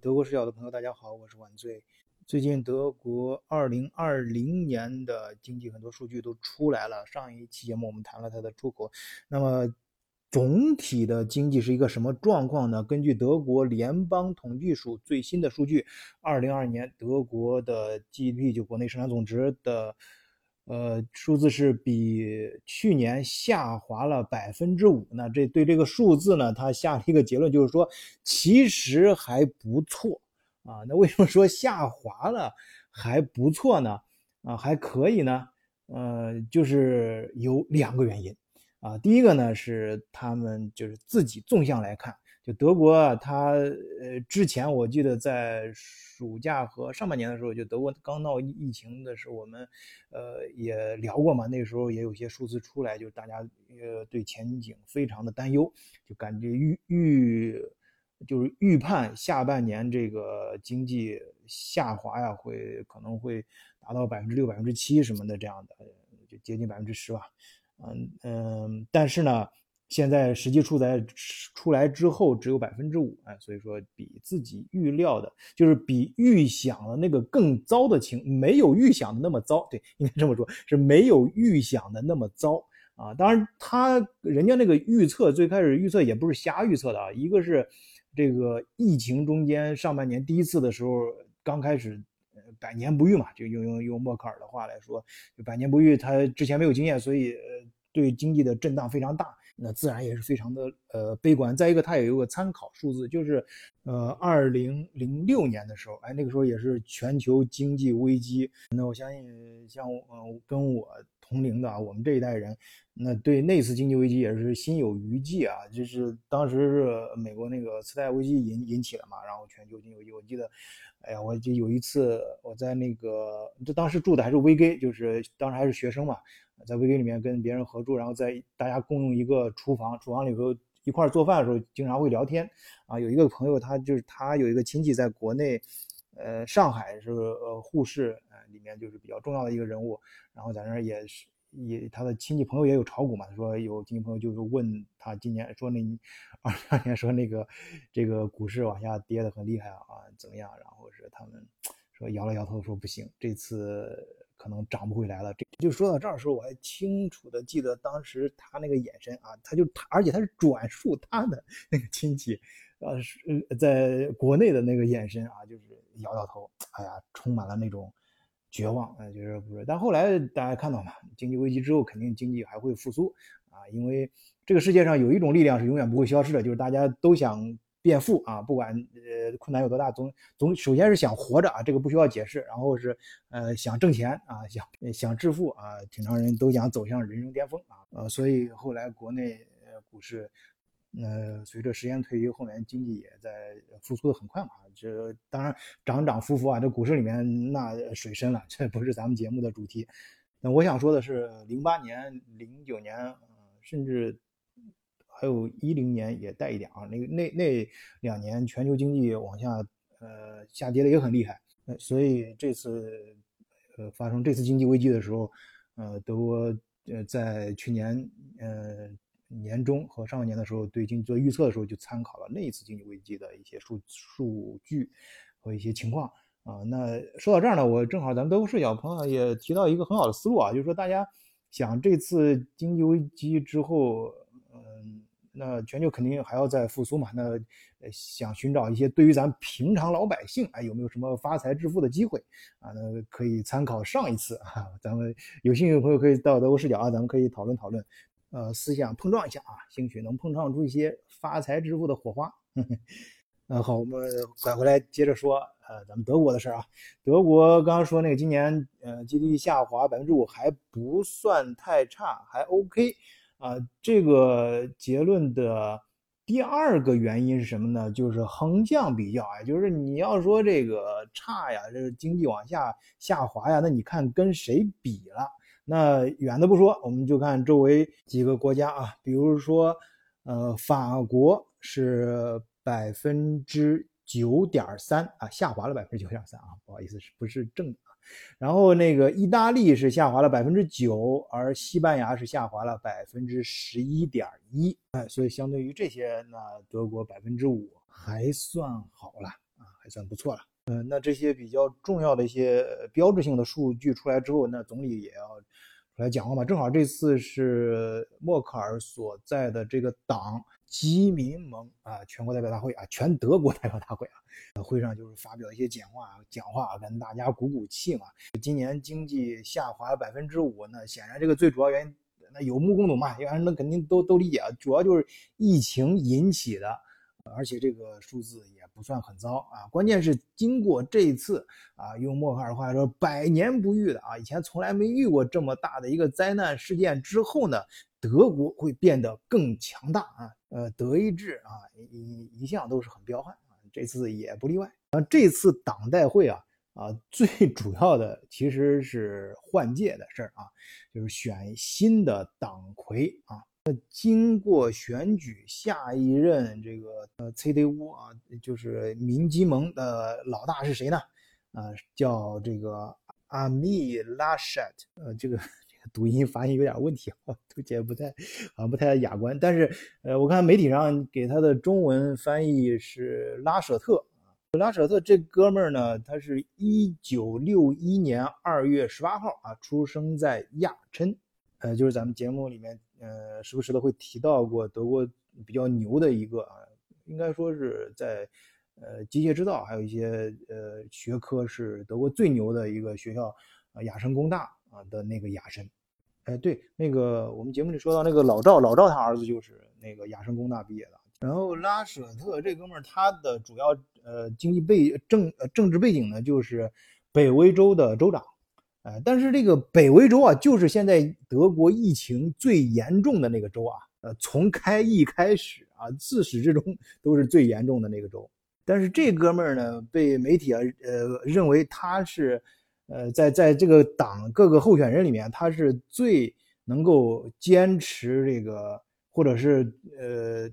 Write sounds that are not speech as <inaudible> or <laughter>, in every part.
德国视角的朋友，大家好，我是晚醉。最近德国二零二零年的经济很多数据都出来了。上一期节目我们谈了它的出口，那么总体的经济是一个什么状况呢？根据德国联邦统计署最新的数据，二零二二年德国的 GDP 就国内生产总值的。呃，数字是比去年下滑了百分之五。那这对这个数字呢，他下了一个结论，就是说其实还不错啊。那为什么说下滑了还不错呢？啊，还可以呢。呃，就是有两个原因啊。第一个呢是他们就是自己纵向来看。就德国啊，它呃之前我记得在暑假和上半年的时候，就德国刚闹疫情的时候，我们呃也聊过嘛。那时候也有些数字出来，就大家呃对前景非常的担忧，就感觉预预就是预判下半年这个经济下滑呀，会可能会达到百分之六、百分之七什么的这样的，就接近百分之十吧。嗯嗯，但是呢。现在实际出在出来之后只有百分之五，哎，所以说比自己预料的，就是比预想的那个更糟的情，没有预想的那么糟，对，应该这么说，是没有预想的那么糟啊。当然，他人家那个预测最开始预测也不是瞎预测的啊，一个是这个疫情中间上半年第一次的时候刚开始，百年不遇嘛，就用用用默克尔的话来说，就百年不遇，他之前没有经验，所以对经济的震荡非常大。那自然也是非常的呃悲观。再一个，它也有个参考数字，就是呃二零零六年的时候，哎，那个时候也是全球经济危机。那我相信像嗯跟我同龄的啊，我们这一代人，那对那次经济危机也是心有余悸啊。就是当时是美国那个次贷危机引引起了嘛，然后全球经济危机。我记得，哎呀，我就有一次我在那个，这当时住的还是 VG，就是当时还是学生嘛。在 VG 里面跟别人合住，然后在大家共用一个厨房，厨房里头一块做饭的时候，经常会聊天。啊，有一个朋友，他就是他有一个亲戚在国内，呃，上海是呃护士，呃，里面就是比较重要的一个人物。然后在那儿也是也他的亲戚朋友也有炒股嘛，说有亲戚朋友就是问他今年说那二二年说那个这个股市往下跌的很厉害啊，怎么样？然后是他们说摇了摇头说不行，这次。可能涨不回来了。这就说到这儿的时候，我还清楚的记得当时他那个眼神啊，他就他，而且他是转述他的那个亲戚，呃，是在国内的那个眼神啊，就是摇摇头，哎呀，充满了那种绝望，就是不是。但后来大家看到嘛，经济危机之后，肯定经济还会复苏啊，因为这个世界上有一种力量是永远不会消失的，就是大家都想。变富啊，不管呃困难有多大，总总首先是想活着啊，这个不需要解释。然后是呃想挣钱啊，想想致富啊，挺常人都想走向人生巅峰啊。呃，所以后来国内呃股市，呃随着时间推移，后面经济也在复苏的很快嘛。这当然涨涨浮浮啊，这股市里面那水深了，这不是咱们节目的主题。那我想说的是，零八年、零九年，甚至。还有一零年也带一点啊，那那那两年全球经济往下呃下跌的也很厉害，呃，所以这次呃发生这次经济危机的时候，呃，德国呃在去年呃年中和上半年的时候对经济做预测的时候就参考了那一次经济危机的一些数数据和一些情况啊。那说到这儿呢，我正好咱们德国视角朋友也提到一个很好的思路啊，就是说大家想这次经济危机之后。嗯那全球肯定还要再复苏嘛？那想寻找一些对于咱平常老百姓，哎，有没有什么发财致富的机会啊？那可以参考上一次啊，咱们有兴趣的朋友可以到德国视角啊，咱们可以讨论讨论，呃，思想碰撞一下啊，兴许能碰撞出一些发财致富的火花。<laughs> 那好，我们拐回来接着说，呃，咱们德国的事儿啊。德国刚刚说那个今年呃 GDP 下滑百分之五还不算太差，还 OK。啊，这个结论的第二个原因是什么呢？就是横向比较啊，就是你要说这个差呀，这个经济往下下滑呀，那你看跟谁比了？那远的不说，我们就看周围几个国家啊，比如说，呃，法国是百分之九点三啊，下滑了百分之九点三啊，不好意思，是不是正？然后那个意大利是下滑了百分之九，而西班牙是下滑了百分之十一点一，哎，所以相对于这些，那德国百分之五还算好了啊，还算不错了。嗯，那这些比较重要的一些标志性的数据出来之后，那总理也要来讲话嘛。正好这次是默克尔所在的这个党基民盟啊，全国代表大会啊，全德国代表大会啊，会上就是发表一些讲话，讲话跟大家鼓鼓气嘛。今年经济下滑百分之五，那显然这个最主要原因，那有目共睹嘛，一般人那肯定都都理解啊，主要就是疫情引起的。而且这个数字也不算很糟啊，关键是经过这一次啊，用默克尔话说，百年不遇的啊，以前从来没遇过这么大的一个灾难事件之后呢，德国会变得更强大啊。呃，德意志啊一一向都是很彪悍啊，这次也不例外啊。这次党代会啊啊，最主要的其实是换届的事儿啊，就是选新的党魁啊。那经过选举，下一任这个呃 CDU 啊，就是民基盟的老大是谁呢？啊，叫这个阿米拉什特，呃，这个这个读音发音有点问题啊，<laughs> 读起来不太啊不太雅观。但是呃，我看媒体上给他的中文翻译是拉舍特拉舍特这哥们儿呢，他是一九六一年二月十八号啊，出生在亚琛，呃，就是咱们节目里面。呃，时不时的会提到过德国比较牛的一个啊，应该说是在呃机械制造还有一些呃学科是德国最牛的一个学校啊，雅琛工大啊的那个雅琛。哎，对，那个我们节目里说到那个老赵，老赵他儿子就是那个雅琛工大毕业的。然后拉舍特这哥们儿，他的主要呃经济背政政治背景呢，就是北威州的州长。呃，但是这个北威州啊，就是现在德国疫情最严重的那个州啊。呃，从开疫开始啊，自始至终都是最严重的那个州。但是这哥们儿呢，被媒体啊，呃，认为他是，呃，在在这个党各个候选人里面，他是最能够坚持这个，或者是呃，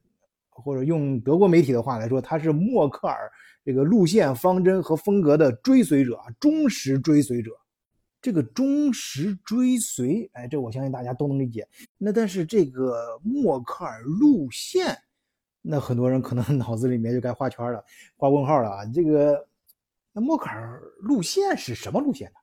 或者用德国媒体的话来说，他是默克尔这个路线方针和风格的追随者啊，忠实追随者。这个忠实追随，哎，这我相信大家都能理解。那但是这个默克尔路线，那很多人可能 <laughs> 脑子里面就该画圈了，画问号了啊。这个那默克尔路线是什么路线呢？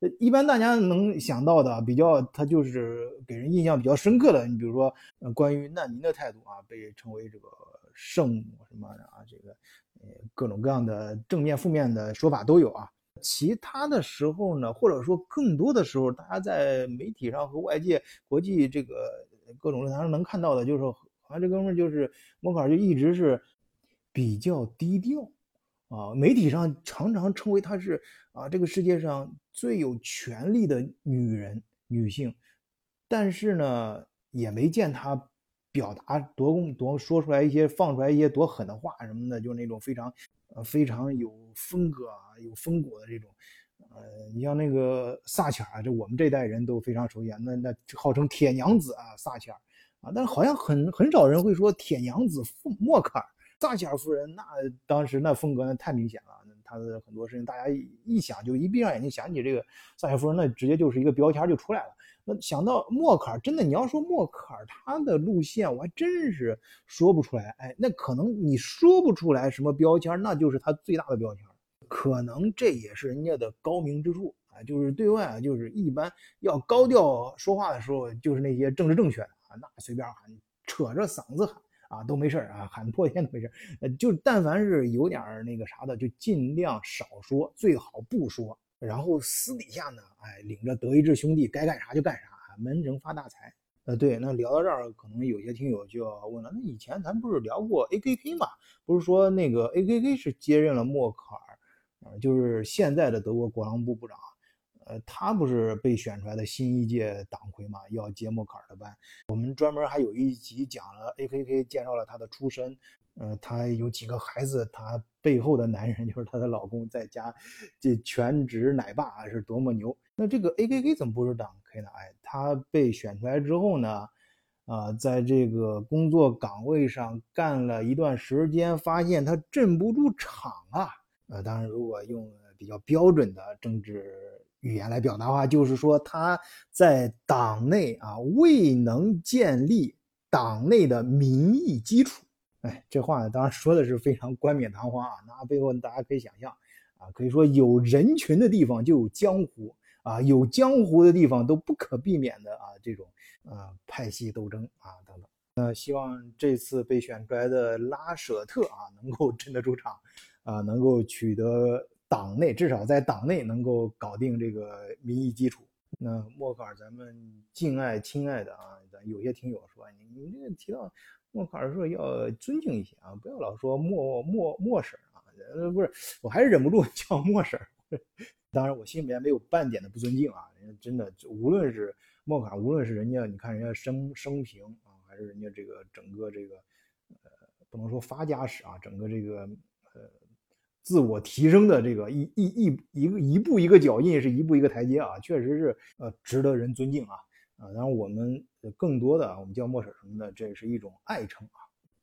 呃，一般大家能想到的比较，他就是给人印象比较深刻的，你比如说，关于难民的态度啊，被称为这个圣母什么的啊，这个呃各种各样的正面负面的说法都有啊。其他的时候呢，或者说更多的时候，大家在媒体上和外界、国际这个各种论坛上能看到的，就是好像这哥们就是默克尔，就一直是比较低调啊。媒体上常常称为她是啊这个世界上最有权力的女人、女性，但是呢，也没见她表达多多说出来一些、放出来一些多狠的话什么的，就那种非常。呃，非常有风格啊，有风骨的这种，呃，你像那个撒切尔，这我们这代人都非常熟悉，那那号称铁娘子啊，撒切尔啊，但是好像很很少人会说铁娘子莫克尔，撒切尔夫人，那当时那风格那太明显了，他的很多事情，大家一想就一闭上眼睛想起这个撒切夫人，那直接就是一个标签就出来了。那想到默克尔，真的你要说默克尔他的路线，我还真是说不出来。哎，那可能你说不出来什么标签，那就是他最大的标签。可能这也是人家的高明之处啊，就是对外啊，就是一般要高调说话的时候，就是那些政治正确的啊，那随便喊，扯着嗓子喊啊都没事啊，喊破天都没事呃，就但凡是有点那个啥的，就尽量少说，最好不说。然后私底下呢，哎，领着德意志兄弟该干啥就干啥，啊闷声发大财。呃，对，那聊到这儿，可能有些听友就要问了，那以前咱不是聊过 A.K.K 吗？不是说那个 A.K.K 是接任了默克尔，呃，就是现在的德国国防部部长，呃，他不是被选出来的新一届党魁嘛，要接默克尔的班。我们专门还有一集讲了 A.K.K，介绍了他的出身。呃，他有几个孩子，他背后的男人 <laughs> 就是他的老公，在家这全职奶爸是多么牛。那这个 A.K.K 怎么不是党魁呢？哎，他被选出来之后呢，啊，在这个工作岗位上干了一段时间，发现他镇不住场啊。呃，当然，如果用比较标准的政治语言来表达的话，就是说他在党内啊未能建立党内的民意基础。哎，这话当然说的是非常冠冕堂皇啊，那背后大家可以想象啊，可以说有人群的地方就有江湖啊，有江湖的地方都不可避免的啊，这种啊派系斗争啊等等。那希望这次被选出来的拉舍特啊，能够镇得住场啊，能够取得党内至少在党内能够搞定这个民意基础。那默克尔，咱们敬爱亲爱的啊，咱有些听友说你你这个提到。默克尔说要尊敬一些啊，不要老说默默默婶啊，呃不是，我还是忍不住叫默婶。<laughs> 当然我心里面没有半点的不尊敬啊，人家真的无论是默克尔，无论是人家你看人家生生平啊，还是人家这个整个这个呃不能说发家史啊，整个这个呃自我提升的这个一一一一个一步一个脚印是一步一个台阶啊，确实是呃值得人尊敬啊。啊，当然我们更多的我们叫莫婶什么的，这也是一种爱称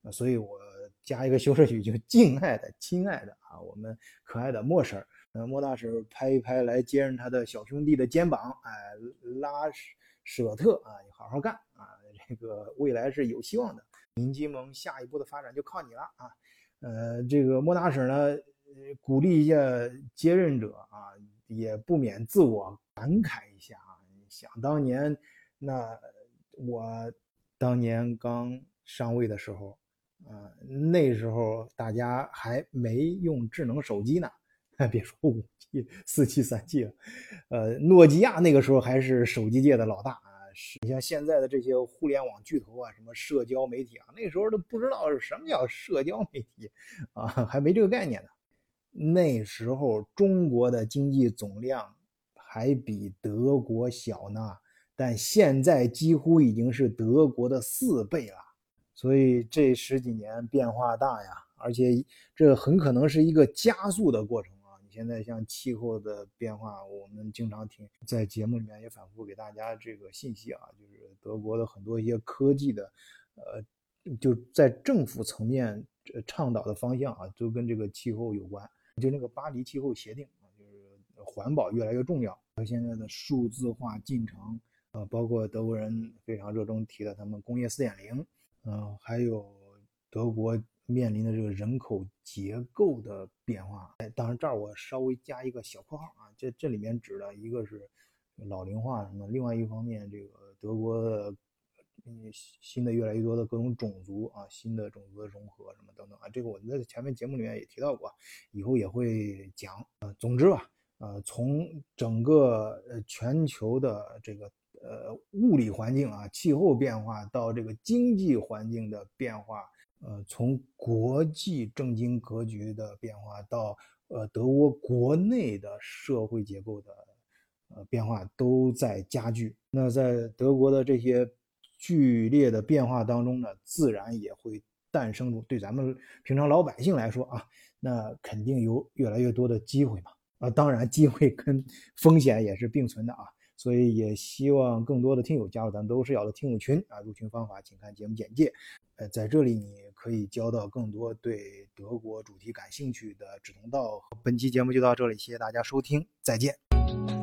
啊，所以我加一个修饰语，就敬爱的、亲爱的啊，我们可爱的莫婶呃，莫大婶拍一拍来接任他的小兄弟的肩膀，哎，拉舍特啊，你好好干啊，这个未来是有希望的，民基盟下一步的发展就靠你了啊，呃，这个莫大婶呢，鼓励一下接任者啊，也不免自我感慨一下啊，想当年。那我当年刚上位的时候，啊，那时候大家还没用智能手机呢，<laughs> 别说五 G、四 G、三 G 了，呃，诺基亚那个时候还是手机界的老大啊。你像现在的这些互联网巨头啊，什么社交媒体啊，那时候都不知道是什么叫社交媒体啊，还没这个概念呢。那时候中国的经济总量还比德国小呢。但现在几乎已经是德国的四倍了，所以这十几年变化大呀，而且这很可能是一个加速的过程啊！你现在像气候的变化，我们经常听在节目里面也反复给大家这个信息啊，就是德国的很多一些科技的，呃，就在政府层面倡导的方向啊，都跟这个气候有关。就那个巴黎气候协定啊，就是环保越来越重要，和现在的数字化进程。啊，包括德国人非常热衷提的他们工业四点零，嗯，还有德国面临的这个人口结构的变化。哎，当然这儿我稍微加一个小括号啊，这这里面指的一个是老龄化什么，另外一方面这个德国的嗯新的越来越多的各种种族啊，新的种族的融合什么等等啊，这个我们在前面节目里面也提到过，以后也会讲啊。总之吧，呃，从整个呃全球的这个。呃，物理环境啊，气候变化到这个经济环境的变化，呃，从国际政经格局的变化到呃德国国内的社会结构的呃变化都在加剧。那在德国的这些剧烈的变化当中呢，自然也会诞生出对咱们平常老百姓来说啊，那肯定有越来越多的机会嘛。啊，当然机会跟 <laughs> 风险也是并存的啊。所以也希望更多的听友加入咱们都是要的听友群啊！入群方法请看节目简介。呃，在这里你可以交到更多对德国主题感兴趣的志同道合。本期节目就到这里，谢谢大家收听，再见。